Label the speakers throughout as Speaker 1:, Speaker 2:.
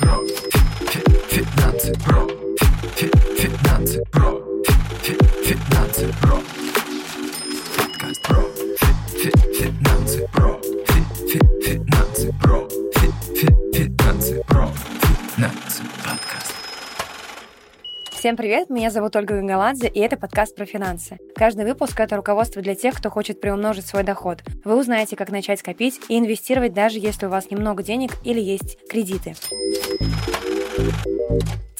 Speaker 1: про финансы про финансы про финансы про подкаст про финансы про финансы про финансы про
Speaker 2: Всем привет, меня зовут Ольга Гангаладзе, и это подкаст про финансы. Каждый выпуск — это руководство для тех, кто хочет приумножить свой доход. Вы узнаете, как начать копить и инвестировать, даже если у вас немного денег или есть кредиты.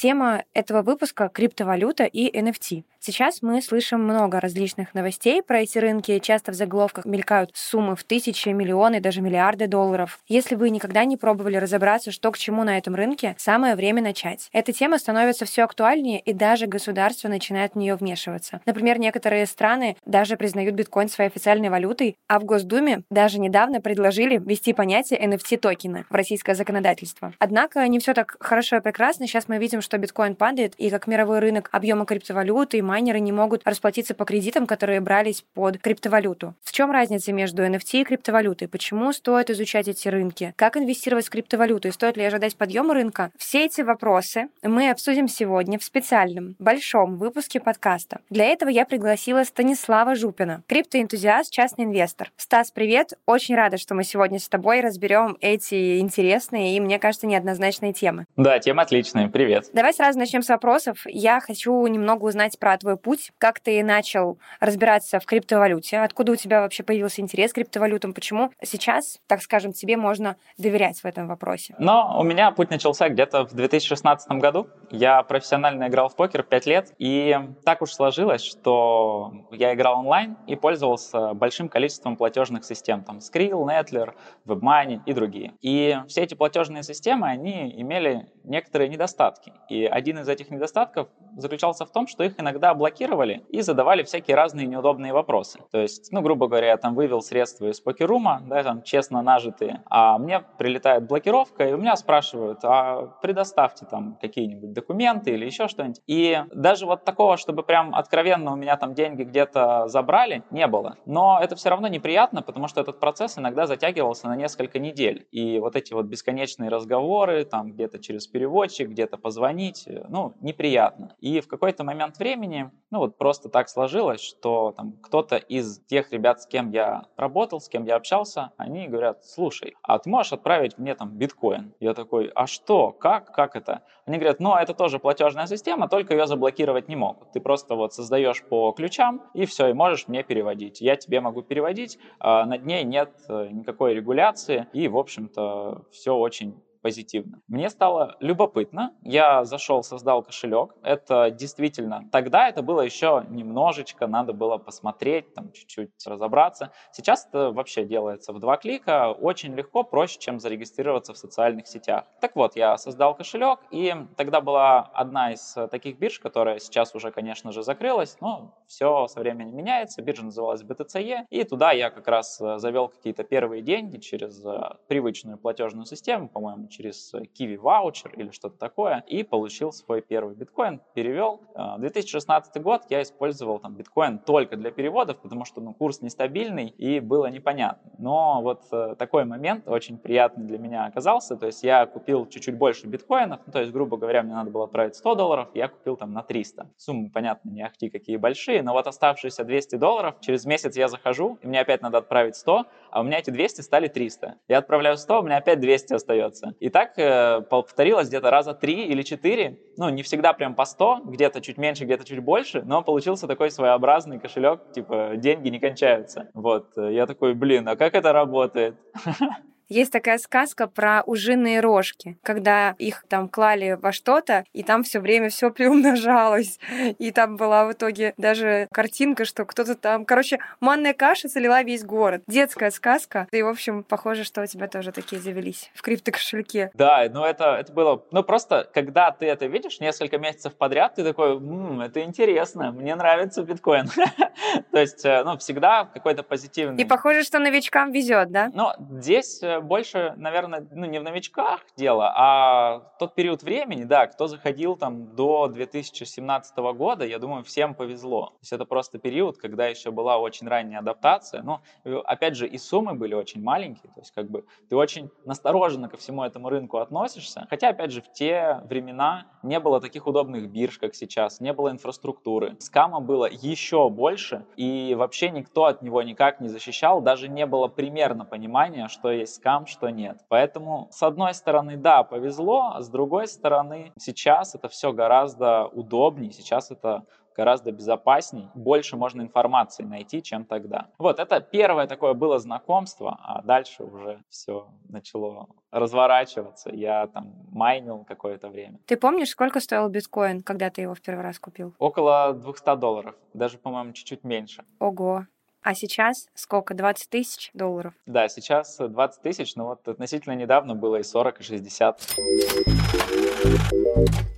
Speaker 2: Тема этого выпуска — криптовалюта и NFT. Сейчас мы слышим много различных новостей про эти рынки. Часто в заголовках мелькают суммы в тысячи, миллионы, даже миллиарды долларов. Если вы никогда не пробовали разобраться, что к чему на этом рынке, самое время начать. Эта тема становится все актуальнее, и даже государство начинает в нее вмешиваться. Например, некоторые страны даже признают биткоин своей официальной валютой, а в Госдуме даже недавно предложили ввести понятие NFT-токена в российское законодательство. Однако не все так хорошо и прекрасно. Сейчас мы видим, что биткоин падает, и как мировой рынок объема криптовалюты и майнеры не могут расплатиться по кредитам, которые брались под криптовалюту. В чем разница между NFT и криптовалютой? Почему стоит изучать эти рынки? Как инвестировать в криптовалюту? И стоит ли ожидать подъема рынка? Все эти вопросы мы обсудим сегодня в специальном большом выпуске подкаста. Для этого я пригласила Станислава Жупина, криптоэнтузиаст, частный инвестор. Стас, привет! Очень рада, что мы сегодня с тобой разберем эти интересные и, мне кажется, неоднозначные темы.
Speaker 3: Да, тема отличная. Привет.
Speaker 2: Давай сразу начнем с вопросов. Я хочу немного узнать про твой путь, как ты начал разбираться в криптовалюте, откуда у тебя вообще появился интерес к криптовалютам, почему сейчас, так скажем, тебе можно доверять в этом вопросе?
Speaker 3: Но у меня путь начался где-то в 2016 году. Я профессионально играл в покер 5 лет, и так уж сложилось, что я играл онлайн и пользовался большим количеством платежных систем, там Skrill, Nettler, WebMoney и другие. И все эти платежные системы, они имели некоторые недостатки. И один из этих недостатков заключался в том, что их иногда блокировали и задавали всякие разные неудобные вопросы. То есть, ну, грубо говоря, я там вывел средства из покерума, да, там честно нажитые, а мне прилетает блокировка, и у меня спрашивают, а предоставьте там какие-нибудь документы или еще что-нибудь. И даже вот такого, чтобы прям откровенно у меня там деньги где-то забрали, не было. Но это все равно неприятно, потому что этот процесс иногда затягивался на несколько недель. И вот эти вот бесконечные разговоры, там где-то через переводчик, где-то позвонить, ну, неприятно. И в какой-то момент времени, ну вот просто так сложилось, что там кто-то из тех ребят, с кем я работал, с кем я общался, они говорят, слушай, а ты можешь отправить мне там биткоин? Я такой, а что, как, как это? Они говорят, ну это тоже платежная система, только ее заблокировать не могут. Ты просто вот создаешь по ключам и все, и можешь мне переводить. Я тебе могу переводить, а над ней нет э, никакой регуляции, и, в общем-то, все очень позитивно. Мне стало любопытно. Я зашел, создал кошелек. Это действительно... Тогда это было еще немножечко, надо было посмотреть, там чуть-чуть разобраться. Сейчас это вообще делается в два клика. Очень легко, проще, чем зарегистрироваться в социальных сетях. Так вот, я создал кошелек, и тогда была одна из таких бирж, которая сейчас уже, конечно же, закрылась, но все со временем меняется. Биржа называлась BTCE, и туда я как раз э, завел какие-то первые деньги через э, привычную платежную систему, по-моему, через Kiwi ваучер или что-то такое, и получил свой первый биткоин, перевел. В 2016 год я использовал там биткоин только для переводов, потому что ну, курс нестабильный и было непонятно. Но вот э, такой момент очень приятный для меня оказался, то есть я купил чуть-чуть больше биткоинов, ну, то есть, грубо говоря, мне надо было отправить 100 долларов, я купил там на 300. Суммы, понятно, не ахти какие большие, но вот оставшиеся 200 долларов, через месяц я захожу, и мне опять надо отправить 100, а у меня эти 200 стали 300. Я отправляю 100, у меня опять 200 остается. И так э, повторилось где-то раза 3 или 4, ну, не всегда прям по 100, где-то чуть меньше, где-то чуть больше, но получился такой своеобразный кошелек, типа, деньги не кончаются. Вот, э, я такой, блин, а как это работает?
Speaker 2: Есть такая сказка про ужиные рожки, когда их там клали во что-то, и там все время все приумножалось. И там была в итоге даже картинка, что кто-то там... Короче, манная каша залила весь город. Детская сказка. И, в общем, похоже, что у тебя тоже такие завелись в криптокошельке.
Speaker 3: Да, ну это, это было... Ну просто, когда ты это видишь несколько месяцев подряд, ты такой, м-м, это интересно, мне нравится биткоин. То есть, э, ну, всегда какой-то позитивный...
Speaker 2: И похоже, что новичкам везет, да?
Speaker 3: Ну, здесь э, больше, наверное, ну, не в новичках дело, а тот период времени, да, кто заходил там до 2017 года, я думаю, всем повезло. То есть это просто период, когда еще была очень ранняя адаптация. Но, опять же, и суммы были очень маленькие, то есть как бы ты очень настороженно ко всему этому рынку относишься. Хотя, опять же, в те времена не было таких удобных бирж, как сейчас, не было инфраструктуры. Скама было еще больше, и вообще никто от него никак не защищал, даже не было примерно понимания, что есть скам, что нет. Поэтому, с одной стороны, да, повезло, а с другой стороны, сейчас это все гораздо удобнее, сейчас это гораздо безопасней, больше можно информации найти, чем тогда. Вот, это первое такое было знакомство, а дальше уже все начало разворачиваться. Я там майнил какое-то время.
Speaker 2: Ты помнишь, сколько стоил биткоин, когда ты его в первый раз купил?
Speaker 3: Около 200 долларов, даже, по-моему, чуть-чуть меньше.
Speaker 2: Ого, а сейчас сколько? 20 тысяч долларов?
Speaker 3: Да, сейчас 20 тысяч, но вот относительно недавно было и 40, и 60.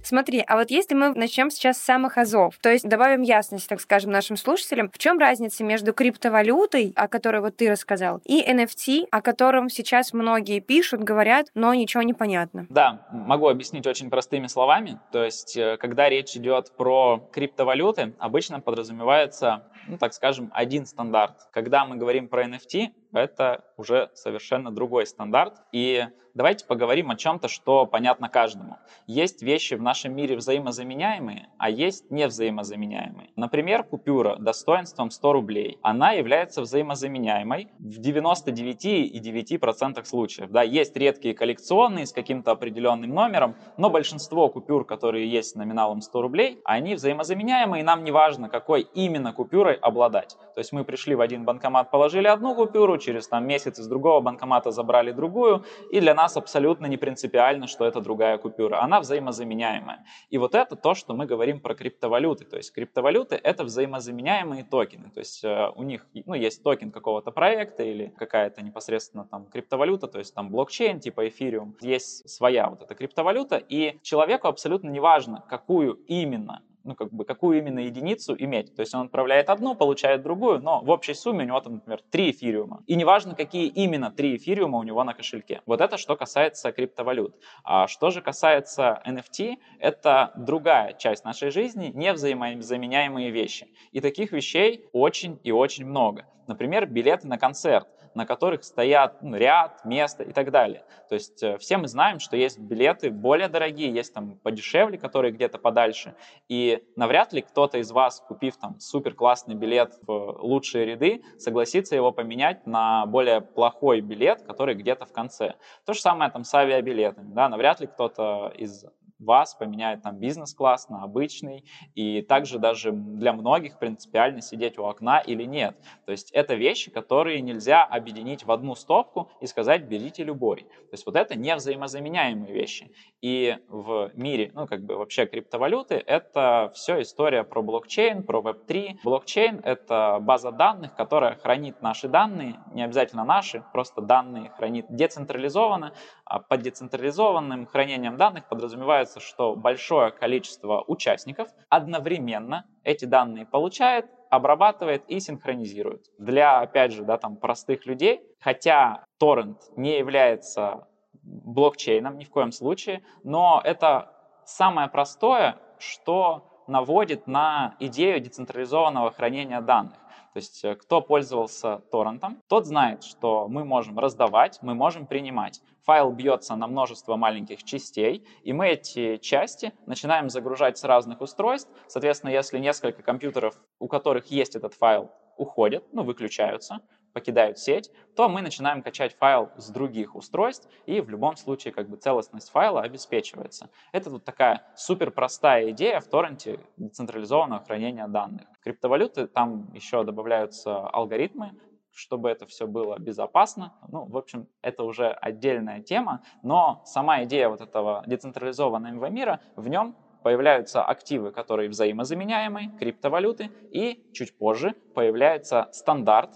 Speaker 2: Смотри, а вот если мы начнем сейчас с самых азов, то есть добавим ясность, так скажем, нашим слушателям, в чем разница между криптовалютой, о которой вот ты рассказал, и NFT, о котором сейчас многие пишут, говорят, но ничего не понятно?
Speaker 3: Да, могу объяснить очень простыми словами. То есть, э, когда речь идет про криптовалюты, обычно подразумевается ну, так скажем, один стандарт. Когда мы говорим про NFT, это уже совершенно другой стандарт. И давайте поговорим о чем-то, что понятно каждому. Есть вещи в нашем мире взаимозаменяемые, а есть невзаимозаменяемые. Например, купюра достоинством 100 рублей. Она является взаимозаменяемой в 99,9% случаев. Да, есть редкие коллекционные с каким-то определенным номером, но большинство купюр, которые есть с номиналом 100 рублей, они взаимозаменяемые, и нам не важно, какой именно купюрой обладать. То есть мы пришли в один банкомат, положили одну купюру, через там, месяц из другого банкомата забрали другую, и для нас абсолютно не принципиально, что это другая купюра. Она взаимозаменяемая. И вот это то, что мы говорим про криптовалюты. То есть криптовалюты — это взаимозаменяемые токены. То есть э, у них ну, есть токен какого-то проекта или какая-то непосредственно там криптовалюта, то есть там блокчейн типа эфириум. Есть своя вот эта криптовалюта, и человеку абсолютно не важно, какую именно ну, как бы, какую именно единицу иметь. То есть он отправляет одну, получает другую, но в общей сумме у него там, например, три эфириума. И неважно, какие именно три эфириума у него на кошельке. Вот это что касается криптовалют. А что же касается NFT, это другая часть нашей жизни, не взаимозаменяемые вещи. И таких вещей очень и очень много. Например, билеты на концерт на которых стоят ну, ряд, место и так далее. То есть э, все мы знаем, что есть билеты более дорогие, есть там подешевле, которые где-то подальше. И навряд ли кто-то из вас, купив там супер классный билет в лучшие ряды, согласится его поменять на более плохой билет, который где-то в конце. То же самое там с авиабилетами. Да? Навряд ли кто-то из вас поменяет там бизнес-класс на обычный, и также даже для многих принципиально сидеть у окна или нет. То есть это вещи, которые нельзя объединить в одну стопку и сказать берите любой. То есть вот это не взаимозаменяемые вещи. И в мире, ну как бы вообще криптовалюты, это все история про блокчейн, про Web3. Блокчейн — это база данных, которая хранит наши данные, не обязательно наши, просто данные хранит децентрализованно. А под децентрализованным хранением данных подразумевается получается, что большое количество участников одновременно эти данные получает, обрабатывает и синхронизирует. Для, опять же, да, там, простых людей, хотя торрент не является блокчейном ни в коем случае, но это самое простое, что наводит на идею децентрализованного хранения данных. То есть э, кто пользовался торрентом, тот знает, что мы можем раздавать, мы можем принимать. Файл бьется на множество маленьких частей, и мы эти части начинаем загружать с разных устройств. Соответственно, если несколько компьютеров, у которых есть этот файл, уходят, ну, выключаются, покидают сеть, то мы начинаем качать файл с других устройств, и в любом случае как бы целостность файла обеспечивается. Это вот такая супер простая идея в торренте децентрализованного хранения данных. Криптовалюты, там еще добавляются алгоритмы, чтобы это все было безопасно. Ну, в общем, это уже отдельная тема, но сама идея вот этого децентрализованного мира, в нем появляются активы, которые взаимозаменяемые, криптовалюты, и чуть позже появляется стандарт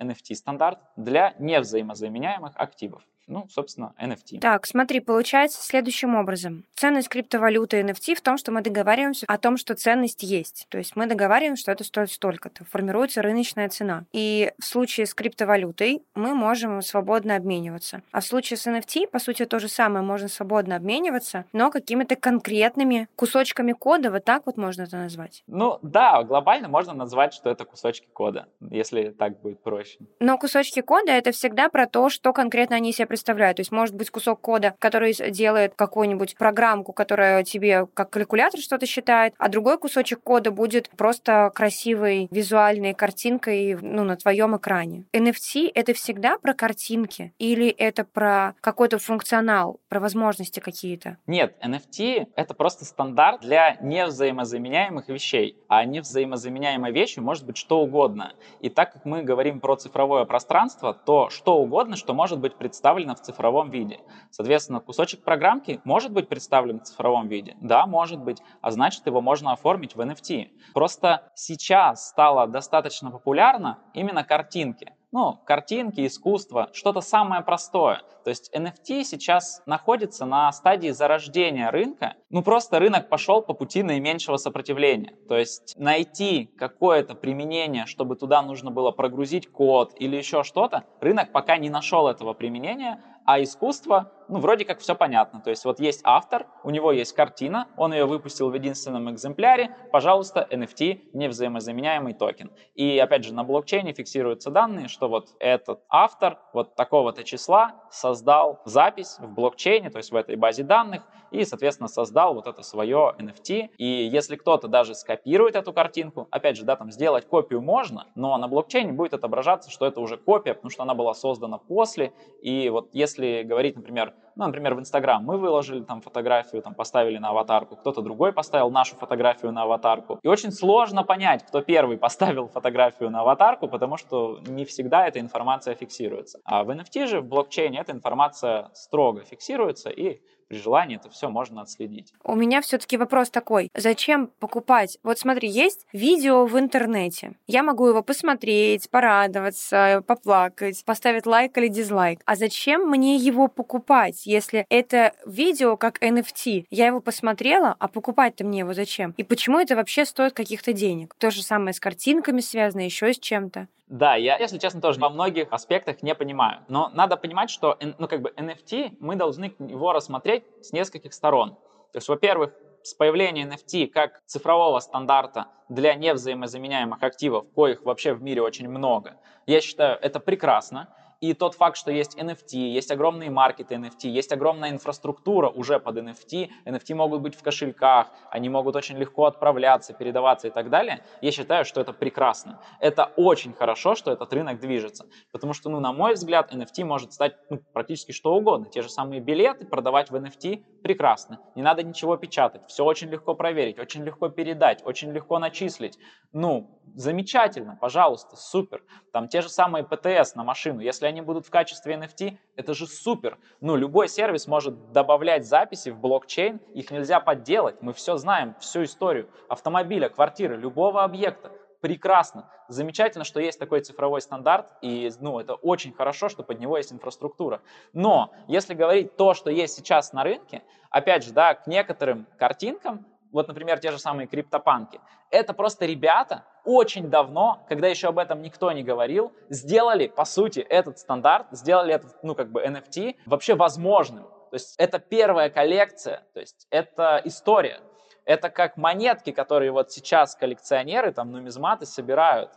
Speaker 3: NFT-стандарт для невзаимозаменяемых активов. Ну, собственно, NFT.
Speaker 2: Так, смотри, получается следующим образом. Ценность криптовалюты NFT в том, что мы договариваемся о том, что ценность есть. То есть мы договариваемся, что это стоит столько-то. Формируется рыночная цена. И в случае с криптовалютой мы можем свободно обмениваться. А в случае с NFT, по сути, то же самое. Можно свободно обмениваться, но какими-то конкретными кусочками кода, вот так вот можно это назвать.
Speaker 3: Ну да, глобально можно назвать, что это кусочки кода, если так будет проще.
Speaker 2: Но кусочки кода — это всегда про то, что конкретно они себе представляют. То есть может быть кусок кода, который делает какую-нибудь программку, которая тебе как калькулятор что-то считает, а другой кусочек кода будет просто красивой визуальной картинкой ну, на твоем экране. NFT — это всегда про картинки или это про какой-то функционал, про возможности какие-то?
Speaker 3: Нет, NFT — это просто стандарт для невзаимозаменяемых вещей. А невзаимозаменяемой вещью может быть что угодно. И так как мы говорим про цифровое пространство, то что угодно, что может быть представлено в цифровом виде. Соответственно, кусочек программки может быть представлен в цифровом виде? Да, может быть. А значит, его можно оформить в NFT. Просто сейчас стало достаточно популярно именно картинки ну, картинки, искусство, что-то самое простое. То есть NFT сейчас находится на стадии зарождения рынка. Ну, просто рынок пошел по пути наименьшего сопротивления. То есть найти какое-то применение, чтобы туда нужно было прогрузить код или еще что-то, рынок пока не нашел этого применения, а искусство, ну, вроде как все понятно. То есть вот есть автор, у него есть картина, он ее выпустил в единственном экземпляре, пожалуйста, NFT, невзаимозаменяемый токен. И опять же, на блокчейне фиксируются данные, что вот этот автор вот такого-то числа создал запись в блокчейне, то есть в этой базе данных, и, соответственно, создал вот это свое NFT. И если кто-то даже скопирует эту картинку, опять же, да, там сделать копию можно, но на блокчейне будет отображаться, что это уже копия, потому что она была создана после. И вот если говорить, например, ну, например, в Инстаграм мы выложили там фотографию, там поставили на аватарку, кто-то другой поставил нашу фотографию на аватарку. И очень сложно понять, кто первый поставил фотографию на аватарку, потому что не всегда эта информация фиксируется. А в NFT же, в блокчейне, эта информация строго фиксируется и при желании это все можно отследить.
Speaker 2: У меня все-таки вопрос такой. Зачем покупать? Вот смотри, есть видео в интернете. Я могу его посмотреть, порадоваться, поплакать, поставить лайк или дизлайк. А зачем мне его покупать, если это видео как NFT? Я его посмотрела, а покупать-то мне его зачем? И почему это вообще стоит каких-то денег? То же самое с картинками связано, еще с чем-то.
Speaker 3: Да, я, если честно, тоже во многих аспектах не понимаю. Но надо понимать, что ну, как бы NFT мы должны его рассмотреть с нескольких сторон. То есть, во-первых, с появлением NFT как цифрового стандарта для невзаимозаменяемых активов, коих вообще в мире очень много, я считаю, это прекрасно. И тот факт, что есть NFT, есть огромные маркеты NFT, есть огромная инфраструктура уже под NFT, NFT могут быть в кошельках, они могут очень легко отправляться, передаваться и так далее, я считаю, что это прекрасно. Это очень хорошо, что этот рынок движется, потому что, ну, на мой взгляд, NFT может стать ну, практически что угодно. Те же самые билеты продавать в NFT прекрасно. Не надо ничего печатать, все очень легко проверить, очень легко передать, очень легко начислить. Ну, замечательно, пожалуйста, супер. Там те же самые ПТС на машину, если они будут в качестве NFT, это же супер. Ну, любой сервис может добавлять записи в блокчейн, их нельзя подделать. Мы все знаем, всю историю автомобиля, квартиры, любого объекта. Прекрасно. Замечательно, что есть такой цифровой стандарт, и ну, это очень хорошо, что под него есть инфраструктура. Но если говорить то, что есть сейчас на рынке, опять же, да, к некоторым картинкам вот, например, те же самые криптопанки. Это просто ребята очень давно, когда еще об этом никто не говорил, сделали, по сути, этот стандарт, сделали этот, ну, как бы NFT вообще возможным. То есть это первая коллекция, то есть это история. Это как монетки, которые вот сейчас коллекционеры, там, нумизматы собирают.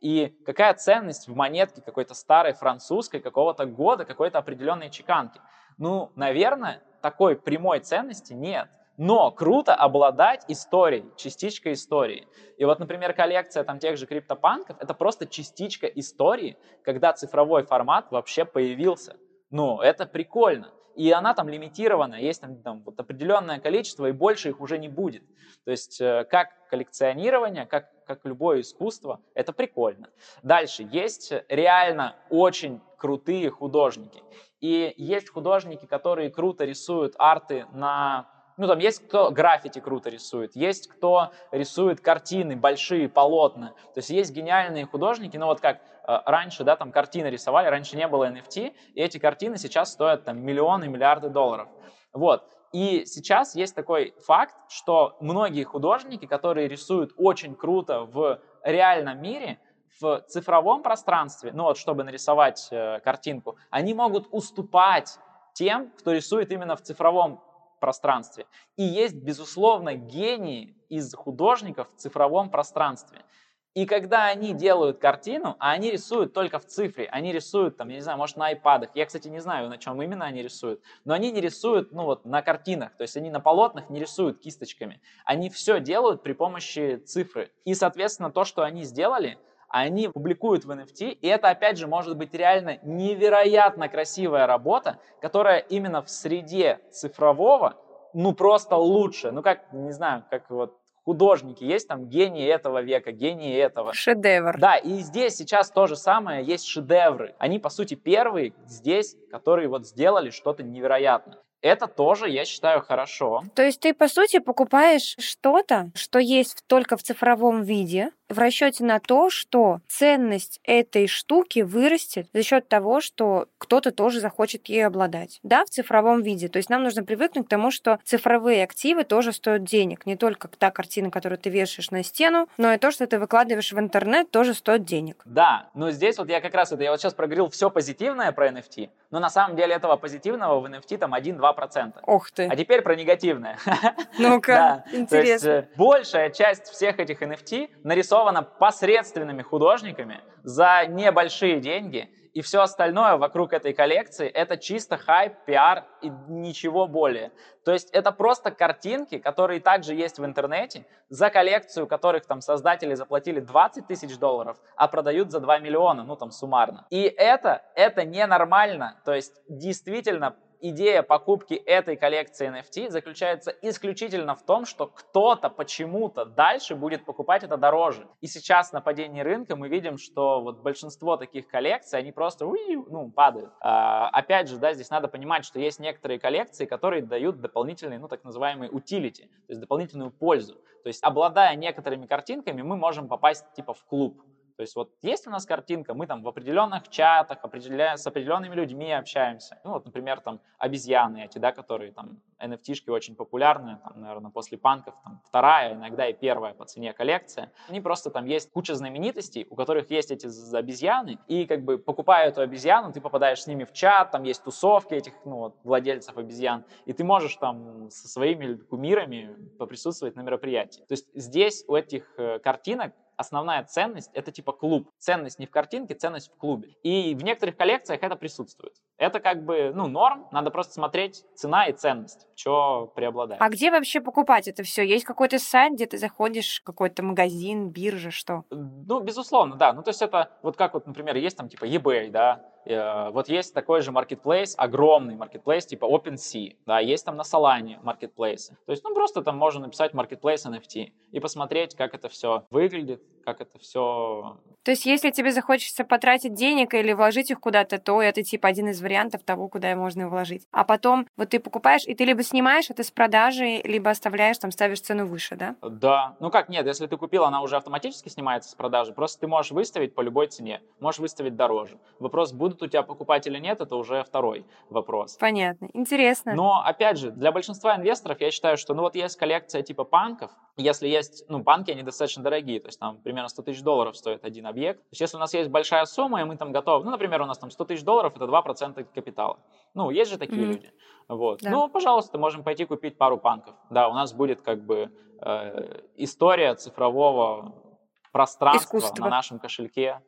Speaker 3: И какая ценность в монетке какой-то старой французской какого-то года, какой-то определенной чеканки? Ну, наверное, такой прямой ценности нет. Но круто обладать историей, частичкой истории. И вот, например, коллекция там тех же криптопанков — это просто частичка истории, когда цифровой формат вообще появился. Ну, это прикольно. И она там лимитирована, есть там, там вот определенное количество, и больше их уже не будет. То есть э, как коллекционирование, как, как любое искусство, это прикольно. Дальше, есть реально очень крутые художники. И есть художники, которые круто рисуют арты на ну, там есть кто граффити круто рисует, есть кто рисует картины, большие полотна. То есть есть гениальные художники, ну, вот как э, раньше, да, там картины рисовали, раньше не было NFT, и эти картины сейчас стоят там миллионы, миллиарды долларов. Вот. И сейчас есть такой факт, что многие художники, которые рисуют очень круто в реальном мире, в цифровом пространстве, ну вот чтобы нарисовать э, картинку, они могут уступать тем, кто рисует именно в цифровом пространстве. И есть, безусловно, гении из художников в цифровом пространстве. И когда они делают картину, а они рисуют только в цифре, они рисуют там, я не знаю, может на айпадах, я, кстати, не знаю, на чем именно они рисуют, но они не рисуют, ну вот, на картинах, то есть они на полотнах не рисуют кисточками, они все делают при помощи цифры. И, соответственно, то, что они сделали, они публикуют в NFT, и это, опять же, может быть реально невероятно красивая работа, которая именно в среде цифрового, ну, просто лучше. Ну, как, не знаю, как вот художники, есть там гении этого века, гении этого.
Speaker 2: Шедевр.
Speaker 3: Да, и здесь сейчас то же самое, есть шедевры. Они, по сути, первые здесь, которые вот сделали что-то невероятное. Это тоже, я считаю, хорошо.
Speaker 2: То есть ты, по сути, покупаешь что-то, что есть только в цифровом виде, в расчете на то, что ценность этой штуки вырастет за счет того, что кто-то тоже захочет ей обладать. Да, в цифровом виде. То есть нам нужно привыкнуть к тому, что цифровые активы тоже стоят денег. Не только та картина, которую ты вешаешь на стену, но и то, что ты выкладываешь в интернет, тоже стоит денег.
Speaker 3: Да, но здесь вот я как раз это, я вот сейчас проговорил все позитивное про NFT, но на самом деле этого позитивного в NFT там 1-2%.
Speaker 2: Ох ты.
Speaker 3: А теперь про негативное.
Speaker 2: Ну-ка, интересно.
Speaker 3: Э, большая часть всех этих NFT нарисована нарисована посредственными художниками за небольшие деньги, и все остальное вокруг этой коллекции это чисто хайп, пиар и ничего более. То есть это просто картинки, которые также есть в интернете, за коллекцию которых там создатели заплатили 20 тысяч долларов, а продают за 2 миллиона, ну там суммарно. И это, это ненормально. То есть действительно идея покупки этой коллекции NFT заключается исключительно в том, что кто-то почему-то дальше будет покупать это дороже. И сейчас на падении рынка мы видим, что вот большинство таких коллекций, они просто ну, падают. А, опять же, да, здесь надо понимать, что есть некоторые коллекции, которые дают дополнительные, ну, так называемые утилити, то есть дополнительную пользу. То есть, обладая некоторыми картинками, мы можем попасть типа в клуб. То есть вот есть у нас картинка, мы там в определенных чатах определяя, с определенными людьми общаемся. Ну вот, например, там обезьяны эти, да, которые там NFT-шки очень популярны, там, наверное, после панков там вторая, иногда и первая по цене коллекция. Они просто там есть куча знаменитостей, у которых есть эти обезьяны, и как бы покупая эту обезьяну, ты попадаешь с ними в чат, там есть тусовки этих, ну, вот, владельцев обезьян, и ты можешь там со своими кумирами поприсутствовать на мероприятии. То есть здесь у этих э, картинок основная ценность — это типа клуб. Ценность не в картинке, ценность в клубе. И в некоторых коллекциях это присутствует. Это как бы, ну, норм, надо просто смотреть цена и ценность, что преобладает.
Speaker 2: А где вообще покупать это все? Есть какой-то сайт, где ты заходишь, какой-то магазин, биржа, что?
Speaker 3: Ну, безусловно, да. Ну, то есть это вот как вот, например, есть там типа eBay, да, вот есть такой же marketplace, огромный marketplace, типа OpenSea, да, есть там на Solana marketplace. То есть, ну, просто там можно написать marketplace NFT и посмотреть, как это все выглядит, как это все...
Speaker 2: То есть, если тебе захочется потратить денег или вложить их куда-то, то это типа один из вариантов того, куда можно вложить. А потом вот ты покупаешь, и ты либо снимаешь это с продажи, либо оставляешь, там ставишь цену выше, да?
Speaker 3: Да. Ну как, нет, если ты купил, она уже автоматически снимается с продажи. Просто ты можешь выставить по любой цене. Можешь выставить дороже. Вопрос, будут у тебя покупать или нет, это уже второй вопрос.
Speaker 2: Понятно. Интересно.
Speaker 3: Но, опять же, для большинства инвесторов я считаю, что, ну вот есть коллекция типа панков, если есть, ну, банки, они достаточно дорогие, то есть там примерно 100 тысяч долларов стоит один объект. То есть если у нас есть большая сумма, и мы там готовы, ну, например, у нас там 100 тысяч долларов, это 2% капитала. Ну, есть же такие mm-hmm. люди. Вот. Да. Ну, пожалуйста, можем пойти купить пару панков. Да, у нас будет как бы э, история цифрового пространства
Speaker 2: Искусство.
Speaker 3: на нашем кошельке.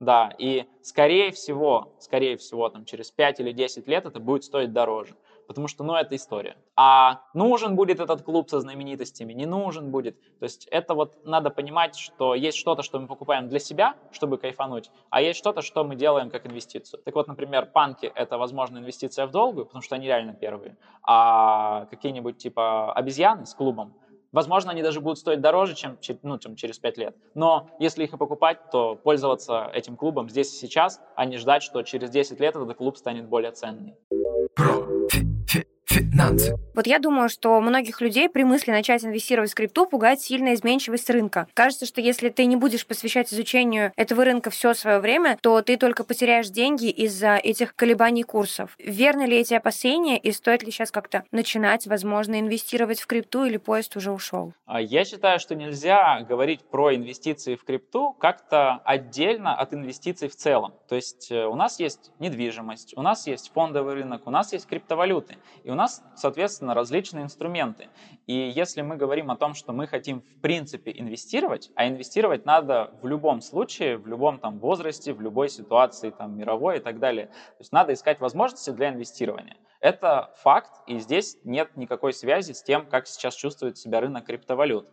Speaker 3: Да, и скорее всего, скорее всего, там через 5 или 10 лет это будет стоить дороже потому что, ну, это история. А нужен будет этот клуб со знаменитостями, не нужен будет. То есть это вот надо понимать, что есть что-то, что мы покупаем для себя, чтобы кайфануть, а есть что-то, что мы делаем как инвестицию. Так вот, например, панки — это, возможно, инвестиция в долгую, потому что они реально первые, а какие-нибудь типа обезьяны с клубом, Возможно, они даже будут стоить дороже, чем, ну, чем через 5 лет. Но если их и покупать, то пользоваться этим клубом здесь и сейчас, а не ждать, что через 10 лет этот клуб станет более ценный.
Speaker 1: Финансы,
Speaker 2: Вот я думаю, что многих людей при мысли начать инвестировать в крипту пугает сильная изменчивость рынка. Кажется, что если ты не будешь посвящать изучению этого рынка все свое время, то ты только потеряешь деньги из-за этих колебаний курсов. Верны ли эти опасения и стоит ли сейчас как-то начинать, возможно, инвестировать в крипту или поезд уже ушел?
Speaker 3: А Я считаю, что нельзя говорить про инвестиции в крипту как-то отдельно от инвестиций в целом. То есть э, у нас есть недвижимость, у нас есть фондовый рынок, у нас есть криптовалюты, и у нас, соответственно, различные инструменты. И если мы говорим о том, что мы хотим в принципе инвестировать, а инвестировать надо в любом случае, в любом там возрасте, в любой ситуации там мировой и так далее. То есть надо искать возможности для инвестирования. Это факт, и здесь нет никакой связи с тем, как сейчас чувствует себя рынок криптовалют.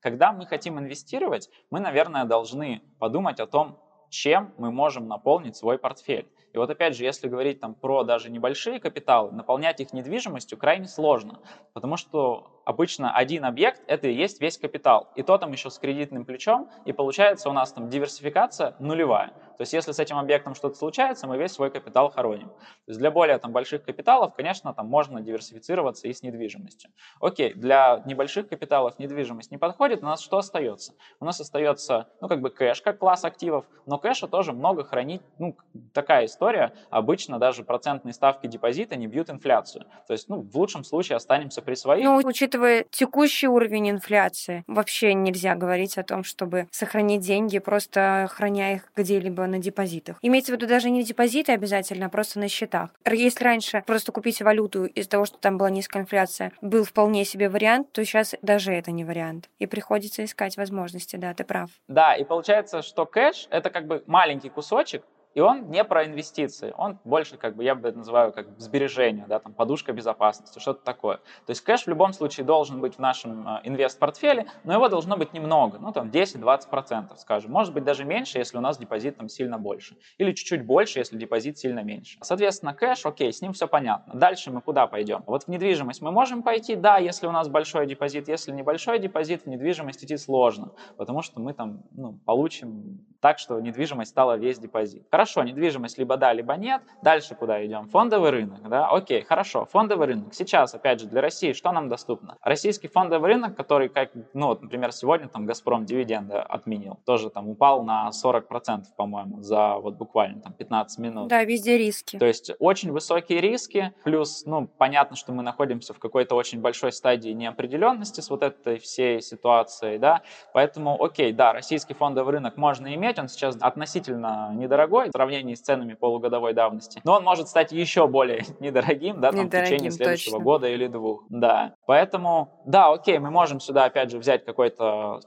Speaker 3: Когда мы хотим инвестировать, мы, наверное, должны подумать о том, чем мы можем наполнить свой портфель. И вот опять же, если говорить там про даже небольшие капиталы, наполнять их недвижимостью крайне сложно, потому что обычно один объект – это и есть весь капитал. И то там еще с кредитным плечом, и получается у нас там диверсификация нулевая. То есть если с этим объектом что-то случается, мы весь свой капитал хороним. То есть для более там больших капиталов, конечно, там можно диверсифицироваться и с недвижимостью. Окей, для небольших капиталов недвижимость не подходит, у нас что остается? У нас остается, ну, как бы кэш, как класс активов, но кэша тоже много хранить, ну, такая история. Обычно даже процентные ставки депозита не бьют инфляцию. То есть, ну, в лучшем случае останемся при своих.
Speaker 2: Ну, учитывая текущий уровень инфляции, вообще нельзя говорить о том, чтобы сохранить деньги, просто храня их где-либо на депозитах. Имеется в виду даже не депозиты обязательно, а просто на счетах. Если раньше просто купить валюту из-за того, что там была низкая инфляция, был вполне себе вариант, то сейчас даже это не вариант. И приходится искать возможности, да, ты прав.
Speaker 3: Да, и получается, что кэш – это как бы маленький кусочек, и он не про инвестиции, он больше, как бы, я бы это называю, как сбережение, да, там, подушка безопасности, что-то такое. То есть кэш в любом случае должен быть в нашем э, инвест-портфеле, но его должно быть немного, ну, там, 10-20%, скажем. Может быть, даже меньше, если у нас депозит там сильно больше. Или чуть-чуть больше, если депозит сильно меньше. Соответственно, кэш, окей, с ним все понятно. Дальше мы куда пойдем? Вот в недвижимость мы можем пойти, да, если у нас большой депозит. Если небольшой депозит, в недвижимость идти сложно, потому что мы там, ну, получим так, что недвижимость съела весь депозит. Хорошо, недвижимость либо да, либо нет. Дальше куда идем? Фондовый рынок, да? Окей, хорошо, фондовый рынок. Сейчас, опять же, для России что нам доступно? Российский фондовый рынок, который, как, ну, вот, например, сегодня там Газпром дивиденды отменил, тоже там упал на 40%, по-моему, за вот буквально там 15 минут.
Speaker 2: Да, везде риски.
Speaker 3: То есть очень высокие риски, плюс, ну, понятно, что мы находимся в какой-то очень большой стадии неопределенности с вот этой всей ситуацией, да, поэтому, окей, да, российский фондовый рынок можно иметь, он сейчас относительно недорогой сравнении с ценами полугодовой давности, но он может стать еще более недорогим, да, там, в течение
Speaker 2: Недорогим,
Speaker 3: следующего
Speaker 2: точно.
Speaker 3: года или двух, да. Поэтому, да, окей, мы можем сюда, опять же, взять какой-то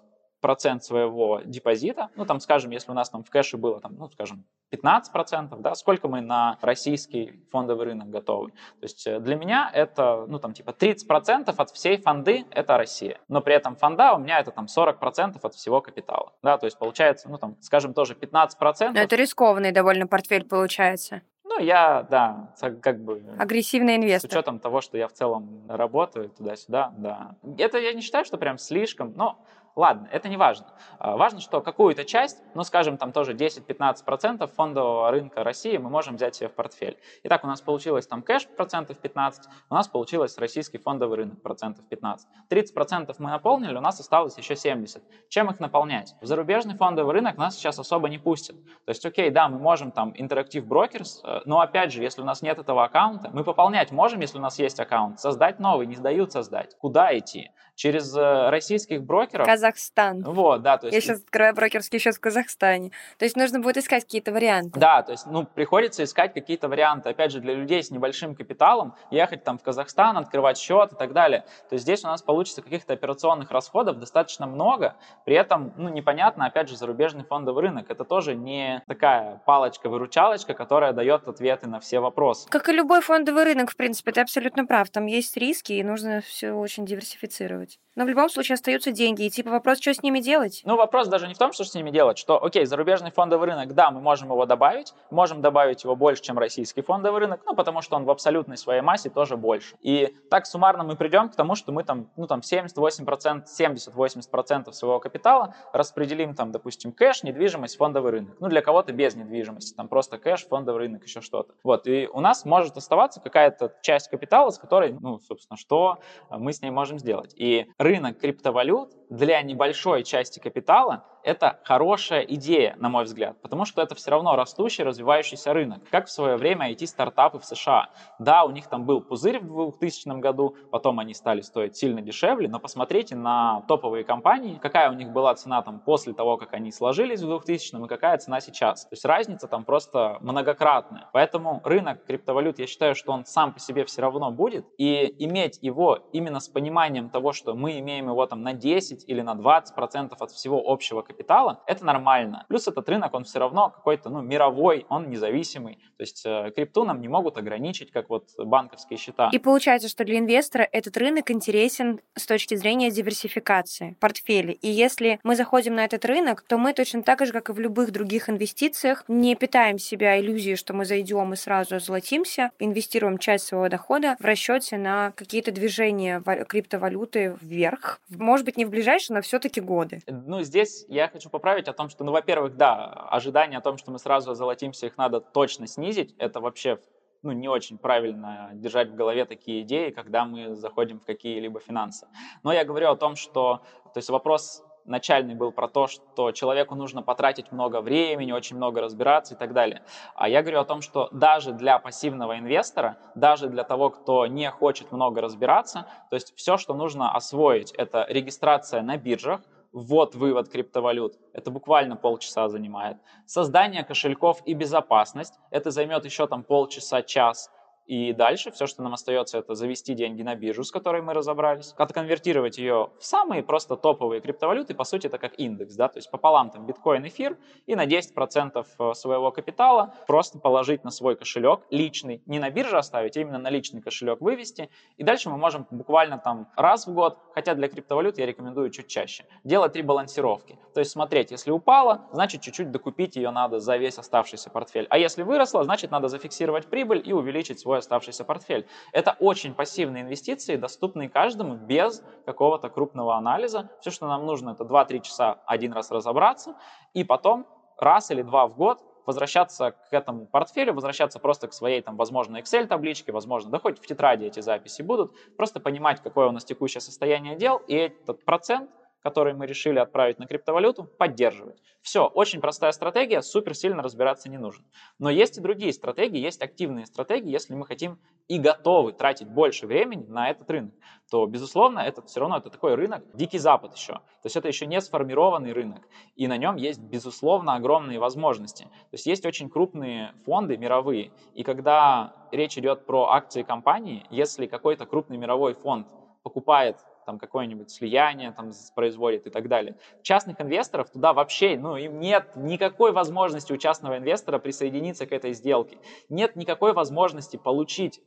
Speaker 3: процент своего депозита, ну, там, скажем, если у нас там в кэше было, там, ну, скажем, 15%, да, сколько мы на российский фондовый рынок готовы. То есть э, для меня это, ну, там, типа 30% от всей фонды – это Россия. Но при этом фонда у меня это там 40% от всего капитала. Да, то есть получается, ну, там, скажем, тоже 15%.
Speaker 2: Но это рискованный довольно портфель получается.
Speaker 3: Ну, я, да, как бы...
Speaker 2: Агрессивный
Speaker 3: С
Speaker 2: инвестор.
Speaker 3: учетом того, что я в целом работаю туда-сюда, да. Это я не считаю, что прям слишком, но ладно, это не важно. А, Важно, что какую-то часть, ну, скажем, там тоже 10-15% фондового рынка России мы можем взять себе в портфель. Итак, у нас получилось там кэш процентов 15, у нас получилось российский фондовый рынок процентов 15. 30% мы наполнили, у нас осталось еще 70. Чем их наполнять? В зарубежный фондовый рынок нас сейчас особо не пустят. То есть, окей, да, мы можем там Interactive Brokers, э, но опять же, если у нас нет этого аккаунта, мы пополнять можем, если у нас есть аккаунт, создать новый, не сдают создать. Куда идти? Через э, российских брокеров?
Speaker 2: Казахстан.
Speaker 3: Вот, да, то есть...
Speaker 2: Я сейчас открываю брокерский счет в Казахстане. То есть нужно будет искать какие-то варианты.
Speaker 3: Да, то есть, ну, приходится искать какие-то варианты. Опять же, для людей с небольшим капиталом, ехать там в Казахстан, открывать счет и так далее. То есть здесь у нас получится каких-то операционных расходов достаточно много, при этом, ну, непонятно, опять же, зарубежный фондовый рынок. Это тоже не такая палочка-выручалочка, которая дает ответы на все вопросы.
Speaker 2: Как и любой фондовый рынок, в принципе, ты абсолютно прав. Там есть риски, и нужно все очень диверсифицировать. делать. Но в любом случае остаются деньги, и типа вопрос, что с ними делать?
Speaker 3: Ну, вопрос даже не в том, что с ними делать, что, окей, зарубежный фондовый рынок, да, мы можем его добавить, можем добавить его больше, чем российский фондовый рынок, ну, потому что он в абсолютной своей массе тоже больше. И так суммарно мы придем к тому, что мы там, ну, там 78%, 70-80% своего капитала распределим там, допустим, кэш, недвижимость, фондовый рынок. Ну, для кого-то без недвижимости, там просто кэш, фондовый рынок, еще что-то. Вот, и у нас может оставаться какая-то часть капитала, с которой, ну, собственно, что мы с ней можем сделать. И рынок криптовалют для небольшой части капитала это хорошая идея, на мой взгляд, потому что это все равно растущий, развивающийся рынок, как в свое время IT-стартапы в США. Да, у них там был пузырь в 2000 году, потом они стали стоить сильно дешевле, но посмотрите на топовые компании, какая у них была цена там после того, как они сложились в 2000 и какая цена сейчас. То есть разница там просто многократная. Поэтому рынок криптовалют, я считаю, что он сам по себе все равно будет, и иметь его именно с пониманием того, что мы имеем его там на 10 или на 20 процентов от всего общего капитала, капитала, это нормально. Плюс этот рынок, он все равно какой-то, ну, мировой, он независимый. То есть э, крипту нам не могут ограничить, как вот банковские счета.
Speaker 2: И получается, что для инвестора этот рынок интересен с точки зрения диверсификации портфеля. И если мы заходим на этот рынок, то мы точно так же, как и в любых других инвестициях, не питаем себя иллюзией, что мы зайдем и сразу озолотимся, инвестируем часть своего дохода в расчете на какие-то движения криптовалюты вверх. Может быть, не в ближайшие, но все-таки годы.
Speaker 3: Ну, здесь я я хочу поправить о том, что, ну, во-первых, да, ожидание о том, что мы сразу золотимся, их надо точно снизить. Это вообще ну, не очень правильно держать в голове такие идеи, когда мы заходим в какие-либо финансы. Но я говорю о том, что, то есть вопрос начальный был про то, что человеку нужно потратить много времени, очень много разбираться и так далее. А я говорю о том, что даже для пассивного инвестора, даже для того, кто не хочет много разбираться, то есть все, что нужно освоить, это регистрация на биржах, ввод-вывод криптовалют, это буквально полчаса занимает. Создание кошельков и безопасность, это займет еще там полчаса-час. И дальше все, что нам остается, это завести деньги на биржу, с которой мы разобрались, отконвертировать ее в самые просто топовые криптовалюты, по сути, это как индекс, да, то есть пополам там биткоин, эфир, и на 10% э, своего капитала просто положить на свой кошелек личный, не на бирже оставить, а именно на личный кошелек вывести, и дальше мы можем буквально там раз в год, хотя для криптовалют я рекомендую чуть чаще, делать три балансировки, то есть смотреть, если упала, значит чуть-чуть докупить ее надо за весь оставшийся портфель, а если выросла, значит надо зафиксировать прибыль и увеличить свой оставшийся портфель. Это очень пассивные инвестиции, доступные каждому без какого-то крупного анализа. Все, что нам нужно, это 2-3 часа один раз разобраться, и потом раз или два в год возвращаться к этому портфелю, возвращаться просто к своей, там, возможно, Excel-табличке, возможно, да хоть в тетради эти записи будут, просто понимать, какое у нас текущее состояние дел, и этот процент который мы решили отправить на криптовалюту, поддерживать. Все, очень простая стратегия, супер сильно разбираться не нужно. Но есть и другие стратегии, есть активные стратегии, если мы хотим и готовы тратить больше времени на этот рынок, то, безусловно, это все равно это такой рынок, дикий запад еще. То есть это еще не сформированный рынок, и на нем есть, безусловно, огромные возможности. То есть есть очень крупные фонды мировые, и когда речь идет про акции компании, если какой-то крупный мировой фонд покупает там какое-нибудь слияние там производит и так далее. Частных инвесторов туда вообще, ну, им нет никакой возможности у частного инвестора присоединиться к этой сделке. Нет никакой возможности получить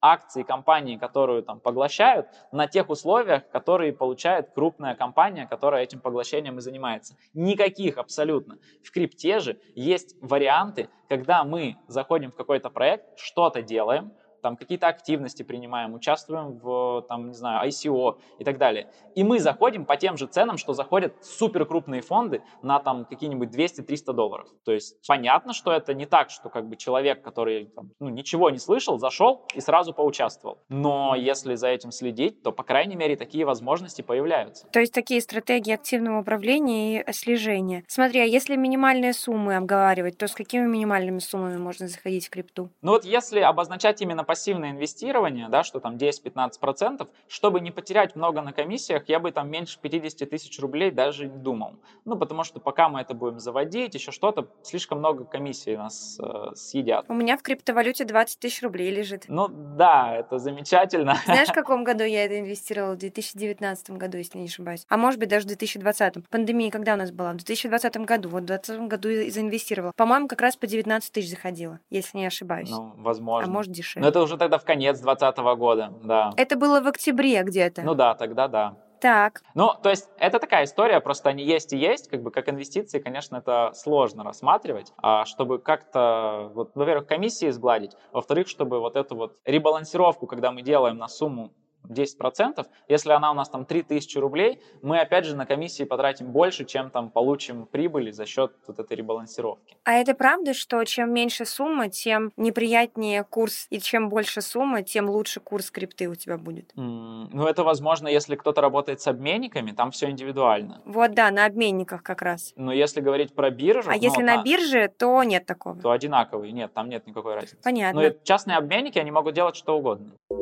Speaker 3: акции компании, которую там поглощают, на тех условиях, которые получает крупная компания, которая этим поглощением и занимается. Никаких абсолютно. В крипте же есть варианты, когда мы заходим в какой-то проект, что-то делаем, там какие-то активности принимаем, участвуем в, там, не знаю, ICO и так далее. И мы заходим по тем же ценам, что заходят супер крупные фонды на там какие-нибудь 200-300 долларов. То есть понятно, что это не так, что как бы человек, который там, ну, ничего не слышал, зашел и сразу поучаствовал. Но если за этим следить, то, по крайней мере, такие возможности появляются.
Speaker 2: То есть такие стратегии активного управления и слежения. Смотри, а если минимальные суммы обговаривать, то с какими минимальными суммами можно заходить в крипту?
Speaker 3: Ну вот если обозначать именно пассивное инвестирование, да, что там 10-15%, чтобы не потерять много на комиссиях, я бы там меньше 50 тысяч рублей даже не думал. Ну, потому что пока мы это будем заводить, еще что-то, слишком много комиссий нас э, съедят.
Speaker 2: У меня в криптовалюте 20 тысяч рублей лежит.
Speaker 3: Ну да, это замечательно.
Speaker 2: Знаешь, в каком году я это инвестировала? В 2019 году, если не ошибаюсь. А может быть, даже в 2020. Пандемия когда у нас была? В 2020 году. Вот в 2020 году и заинвестировала. По-моему, как раз по 19 тысяч заходила, если не ошибаюсь.
Speaker 3: Ну, возможно.
Speaker 2: А может, дешевле.
Speaker 3: Но это уже тогда в конец 2020 года, да.
Speaker 2: Это было в октябре где-то.
Speaker 3: Ну да, тогда да.
Speaker 2: Так.
Speaker 3: Ну, то есть это такая история, просто они есть и есть, как бы как инвестиции, конечно, это сложно рассматривать, а чтобы как-то, вот, во-первых, комиссии сгладить, во-вторых, чтобы вот эту вот ребалансировку, когда мы делаем на сумму 10%, если она у нас там 3000 рублей, мы опять же на комиссии потратим больше, чем там получим прибыли за счет вот этой ребалансировки.
Speaker 2: А это правда, что чем меньше сумма, тем неприятнее курс, и чем больше сумма, тем лучше курс крипты у тебя будет?
Speaker 3: Mm, ну, это возможно, если кто-то работает с обменниками, там все индивидуально.
Speaker 2: Вот, да, на обменниках как раз.
Speaker 3: Но если говорить про биржу...
Speaker 2: А ну, если на бирже, то нет такого?
Speaker 3: То одинаковый, нет, там нет никакой разницы.
Speaker 2: Понятно.
Speaker 3: Но частные обменники, они могут делать что угодно.
Speaker 2: А,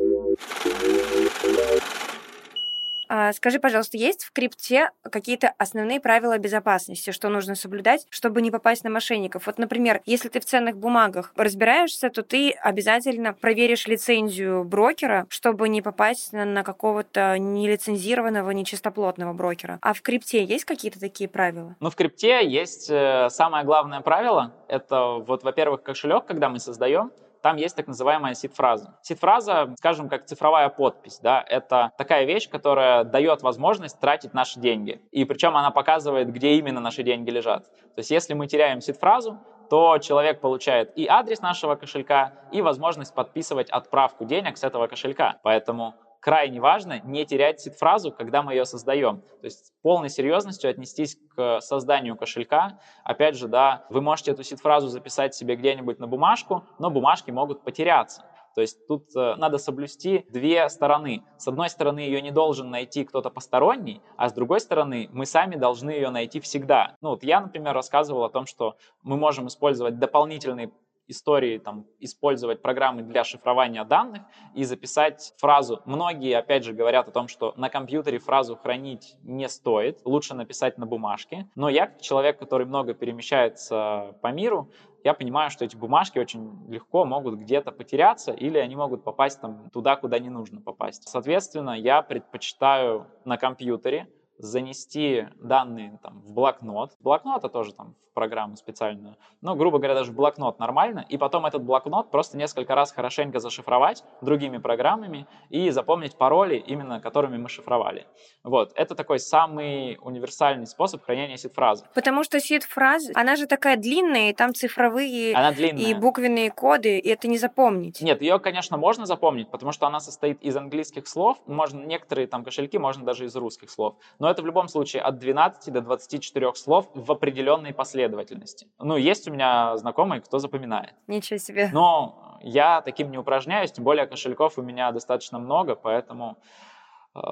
Speaker 2: скажи, пожалуйста, есть в крипте какие-то основные правила безопасности, что нужно соблюдать, чтобы не попасть на мошенников? Вот, например, если ты в ценных бумагах разбираешься, то ты обязательно проверишь лицензию брокера, чтобы не попасть на какого-то нелицензированного, нечистоплотного брокера. А в крипте есть какие-то такие правила?
Speaker 3: Ну, в крипте есть э, самое главное правило. Это вот, во-первых, кошелек, когда мы создаем, там есть так называемая сид-фраза. Сид-фраза, скажем, как цифровая подпись, да, это такая вещь, которая дает возможность тратить наши деньги. И причем она показывает, где именно наши деньги лежат. То есть если мы теряем сид-фразу, то человек получает и адрес нашего кошелька, и возможность подписывать отправку денег с этого кошелька. Поэтому крайне важно не терять сид-фразу, когда мы ее создаем. То есть полной серьезностью отнестись к созданию кошелька. Опять же, да, вы можете эту сид-фразу записать себе где-нибудь на бумажку, но бумажки могут потеряться. То есть тут э, надо соблюсти две стороны. С одной стороны, ее не должен найти кто-то посторонний, а с другой стороны, мы сами должны ее найти всегда. Ну вот я, например, рассказывал о том, что мы можем использовать дополнительный истории там, использовать программы для шифрования данных и записать фразу. Многие, опять же, говорят о том, что на компьютере фразу хранить не стоит, лучше написать на бумажке. Но я, как человек, который много перемещается по миру, я понимаю, что эти бумажки очень легко могут где-то потеряться или они могут попасть там туда, куда не нужно попасть. Соответственно, я предпочитаю на компьютере занести данные там, в блокнот. Блокнот это тоже там в программу специальную. Но, грубо говоря, даже в блокнот нормально. И потом этот блокнот просто несколько раз хорошенько зашифровать другими программами и запомнить пароли, именно которыми мы шифровали. Вот. Это такой самый универсальный способ хранения сид-фразы.
Speaker 2: Потому что сид-фраза, она же такая длинная, и там цифровые
Speaker 3: она длинная.
Speaker 2: и буквенные коды, и это не запомнить.
Speaker 3: Нет, ее, конечно, можно запомнить, потому что она состоит из английских слов. Можно, некоторые там кошельки можно даже из русских слов но это в любом случае от 12 до 24 слов в определенной последовательности. Ну, есть у меня знакомые, кто запоминает.
Speaker 2: Ничего себе.
Speaker 3: Но я таким не упражняюсь, тем более кошельков у меня достаточно много, поэтому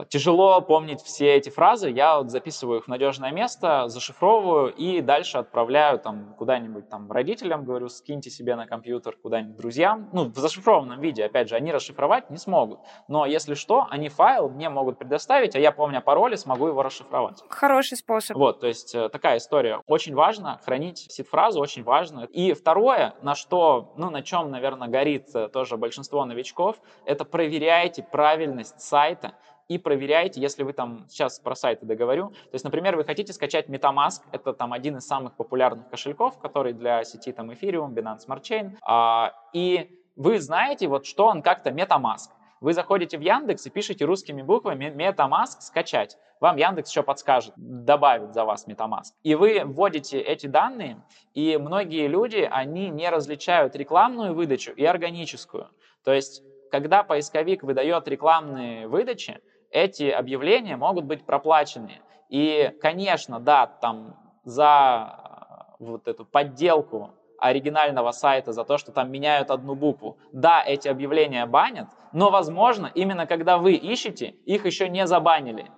Speaker 3: тяжело помнить все эти фразы, я вот записываю их в надежное место, зашифровываю и дальше отправляю там куда-нибудь там родителям, говорю, скиньте себе на компьютер, куда-нибудь друзьям. Ну, в зашифрованном виде, опять же, они расшифровать не смогут. Но если что, они файл мне могут предоставить, а я, помня пароли, смогу его расшифровать.
Speaker 2: Хороший способ.
Speaker 3: Вот, то есть э, такая история. Очень важно хранить сид-фразу, очень важно. И второе, на что, ну, на чем, наверное, горит э, тоже большинство новичков, это проверяйте правильность сайта, и проверяете, если вы там, сейчас про сайты договорю, то есть, например, вы хотите скачать MetaMask, это там один из самых популярных кошельков, который для сети там Ethereum, Binance Smart Chain, а, и вы знаете, вот что он как-то MetaMask. Вы заходите в Яндекс и пишете русскими буквами MetaMask скачать. Вам Яндекс еще подскажет, добавит за вас MetaMask. И вы вводите эти данные, и многие люди, они не различают рекламную выдачу и органическую. То есть, когда поисковик выдает рекламные выдачи, эти объявления могут быть проплачены. И, конечно, да, там за э, вот эту подделку оригинального сайта, за то, что там меняют одну букву. Да, эти объявления банят, но, возможно, именно когда вы ищете, их еще не забанили.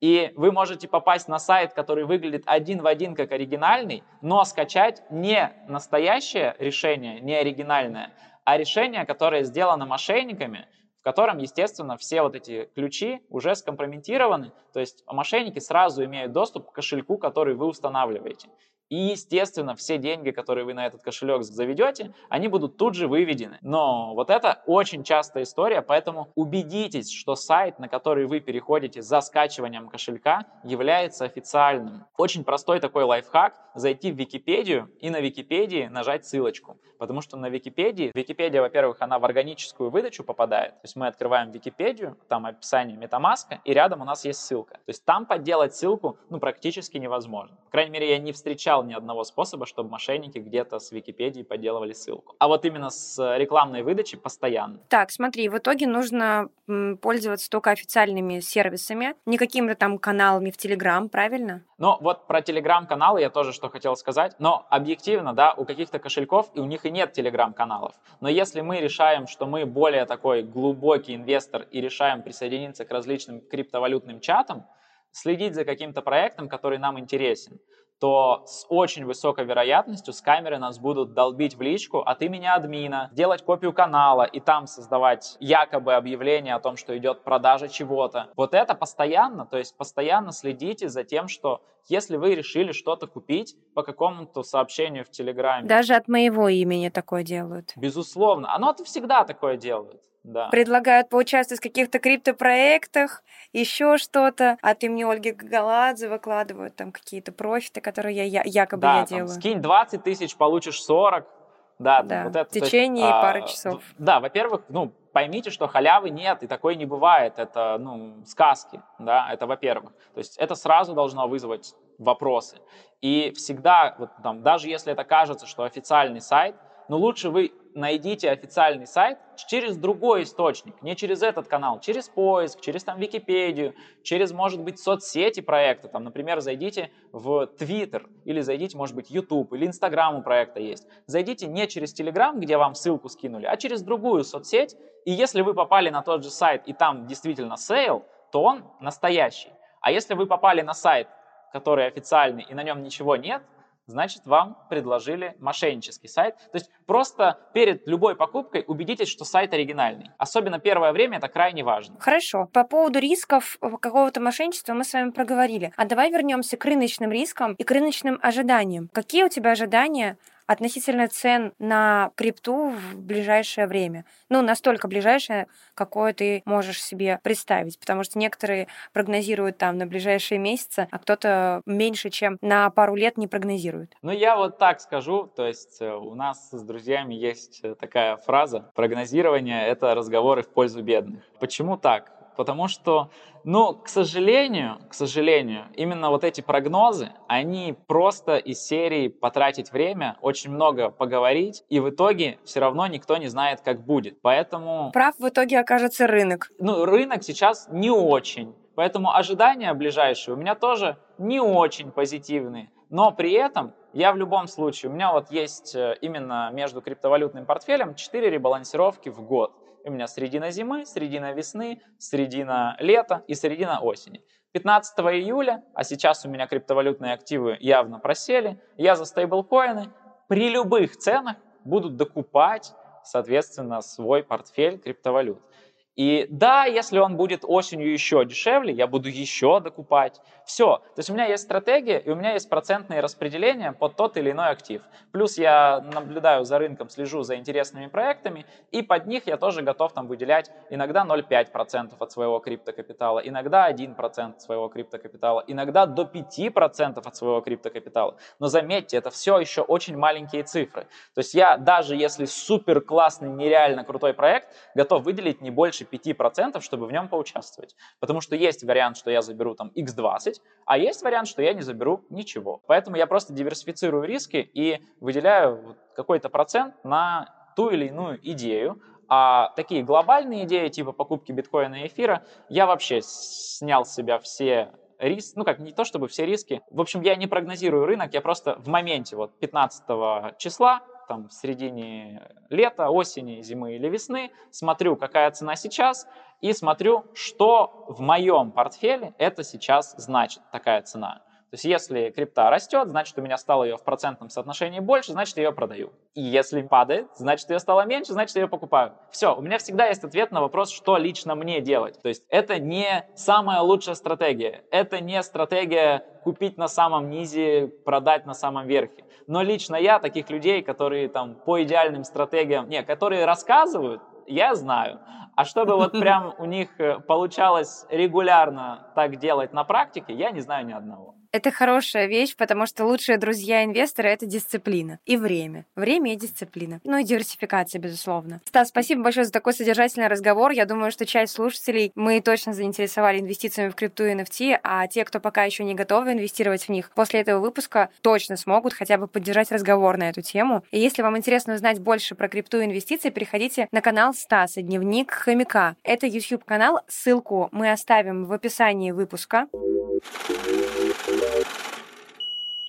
Speaker 3: И вы можете попасть на сайт, который выглядит один в один как оригинальный, но скачать не настоящее решение, не оригинальное, а решение, которое сделано мошенниками, в котором, естественно, все вот эти ключи уже скомпрометированы, то есть мошенники сразу имеют доступ к кошельку, который вы устанавливаете. И, естественно, все деньги, которые вы на этот кошелек заведете, они будут тут же выведены. Но вот это очень частая история, поэтому убедитесь, что сайт, на который вы переходите за скачиванием кошелька, является официальным. Очень простой такой лайфхак – зайти в Википедию и на Википедии нажать ссылочку. Потому что на Википедии, Википедия, во-первых, она в органическую выдачу попадает. То есть мы открываем Википедию, там описание MetaMask, и рядом у нас есть ссылка. То есть там подделать ссылку ну, практически невозможно. По крайней мере, я не встречал ни одного способа, чтобы мошенники где-то с Википедии подделывали ссылку. А вот именно с рекламной выдачи постоянно.
Speaker 2: Так, смотри, в итоге нужно пользоваться только официальными сервисами, не какими-то там каналами в Телеграм, правильно?
Speaker 3: Ну, вот про Телеграм-каналы я тоже что хотел сказать. Но объективно, да, у каких-то кошельков и у них и нет Телеграм-каналов. Но если мы решаем, что мы более такой глубокий инвестор и решаем присоединиться к различным криптовалютным чатам, следить за каким-то проектом, который нам интересен, то с очень высокой вероятностью с камеры нас будут долбить в личку от имени админа, делать копию канала и там создавать якобы объявление о том, что идет продажа чего-то. Вот это постоянно, то есть постоянно следите за тем, что если вы решили что-то купить по какому-то сообщению в Телеграме.
Speaker 2: Даже от моего имени такое делают.
Speaker 3: Безусловно. Оно-то всегда такое делают. Да.
Speaker 2: Предлагают поучаствовать в каких-то криптопроектах, еще что-то. От имени Ольги Галадзе выкладывают там какие-то профиты, которые я, я якобы
Speaker 3: да,
Speaker 2: я
Speaker 3: там,
Speaker 2: делаю.
Speaker 3: Скинь 20 тысяч, получишь 40. Да,
Speaker 2: Да,
Speaker 3: вот это,
Speaker 2: в
Speaker 3: то есть,
Speaker 2: течение
Speaker 3: а,
Speaker 2: пары часов.
Speaker 3: в- Да, во-первых, ну, поймите, что халявы нет, и такое не бывает. Это, ну, сказки, да, это во-первых. То есть это сразу должно вызвать вопросы. И всегда, вот там, даже если это кажется, что официальный сайт, но лучше вы найдите официальный сайт через другой источник, не через этот канал, через поиск, через там Википедию, через, может быть, соцсети проекта. Там, например, зайдите в Twitter или зайдите, может быть, YouTube или Instagram у проекта есть. Зайдите не через Telegram, где вам ссылку скинули, а через другую соцсеть. И если вы попали на тот же сайт и там действительно sale, то он настоящий. А если вы попали на сайт, который официальный и на нем ничего нет, значит вам предложили мошеннический сайт. То есть просто перед любой покупкой убедитесь, что сайт оригинальный. Особенно первое время это крайне важно.
Speaker 2: Хорошо. По поводу рисков э, какого-то мошенничества мы с вами проговорили. А давай вернемся к рыночным рискам и к рыночным ожиданиям. Какие у тебя ожидания относительно цен на крипту в ближайшее время? Ну, настолько ближайшее, какое ты можешь себе представить. Потому что некоторые прогнозируют там на ближайшие месяцы, а кто-то меньше, чем на пару лет не прогнозирует.
Speaker 3: Ну, я вот так скажу, то есть э, у нас с друзьями есть э, такая фраза, прогнозирование — это разговоры в пользу бедных. Почему так? Потому что, ну, к сожалению, к сожалению, именно вот эти прогнозы, они просто из серии потратить время, очень много поговорить, и в итоге все равно никто не знает, как будет. Поэтому,
Speaker 2: Прав в итоге окажется рынок.
Speaker 3: ну, рынок сейчас не очень. Поэтому ожидания ближайшие у меня тоже не очень позитивные. Но при этом я в любом случае, у меня вот есть э, именно между криптовалютным портфелем 4 ребалансировки в год. У меня середина зимы, середина весны, середина лета и середина осени. 15 июля, а сейчас у меня криптовалютные активы явно просели, я за стейблкоины при любых ценах буду докупать, соответственно, свой портфель криптовалют. И да, если он будет осенью еще дешевле, я буду еще докупать. Все. То есть у меня есть стратегия, и у меня есть процентные распределения под тот или иной актив. Плюс я наблюдаю за рынком, слежу за интересными проектами, и под них я тоже готов там выделять иногда 0,5% от своего криптокапитала, иногда 1% от своего криптокапитала, иногда до 5% от своего криптокапитала. Но заметьте, это все еще очень маленькие цифры. То есть я даже если супер классный, нереально крутой проект, готов выделить не больше 5%, чтобы в нем поучаствовать. Потому что есть вариант, что я заберу там x20, а есть вариант, что я не заберу ничего. Поэтому я просто диверсифицирую риски и выделяю какой-то процент на ту или иную идею, а такие глобальные идеи, типа покупки биткоина и эфира, я вообще снял с себя все риски, ну как, не то чтобы все риски. В общем, я не прогнозирую рынок, я просто в моменте, вот 15 числа, там в середине лета, осени, зимы или весны, смотрю, какая цена сейчас, и смотрю, что в моем портфеле это сейчас значит, такая цена. То есть если крипта растет, значит у меня стало ее в процентном соотношении больше, значит я ее продаю. И если падает, значит ее стало меньше, значит я ее покупаю. Все, у меня всегда есть ответ на вопрос, что лично мне делать. То есть это не самая лучшая стратегия, это не стратегия купить на самом низе, продать на самом верхе. Но лично я таких людей, которые там по идеальным стратегиям, не, которые рассказывают, я знаю. А чтобы вот прям у них э, получалось регулярно так делать на практике, я не знаю ни одного.
Speaker 2: Это хорошая вещь, потому что лучшие друзья инвестора — это дисциплина и время. Время и дисциплина. Ну и диверсификация, безусловно. Стас, спасибо большое за такой содержательный разговор. Я думаю, что часть слушателей мы точно заинтересовали инвестициями в крипту и NFT, а те, кто пока еще не готовы инвестировать в них, после этого выпуска точно смогут хотя бы поддержать разговор на эту тему. И если вам интересно узнать больше про крипту и инвестиции, переходите на канал Стаса «Дневник хомяка». Это YouTube-канал, ссылку мы оставим в описании выпуска.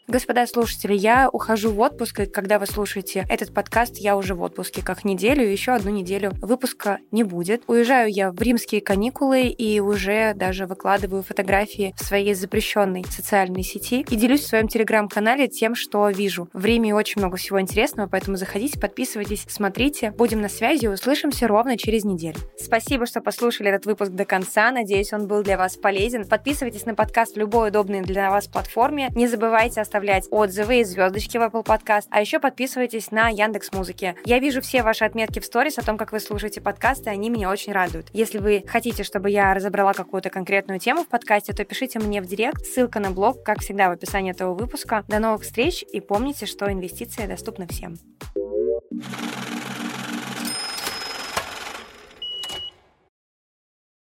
Speaker 2: Господа слушатели, я ухожу в отпуск, и когда вы слушаете этот подкаст, я уже в отпуске как неделю, еще одну неделю выпуска не будет. Уезжаю я в римские каникулы и уже даже выкладываю фотографии в своей запрещенной социальной сети и делюсь в своем телеграм-канале тем, что вижу. В Риме очень много всего интересного, поэтому заходите, подписывайтесь, смотрите. Будем на связи, услышимся ровно через неделю. Спасибо, что послушали этот выпуск до конца. Надеюсь, он был для вас полезен. Подписывайтесь на подкаст в любой удобной для вас платформе. Не забывайте оставлять оставлять отзывы и звездочки в Apple Podcast, а еще подписывайтесь на Яндекс Музыки. Я вижу все ваши отметки в сторис о том, как вы слушаете подкасты, они меня очень радуют. Если вы хотите, чтобы я разобрала какую-то конкретную тему в подкасте, то пишите мне в директ. Ссылка на блог, как всегда, в описании этого выпуска. До новых встреч и помните, что инвестиции доступны всем. thank you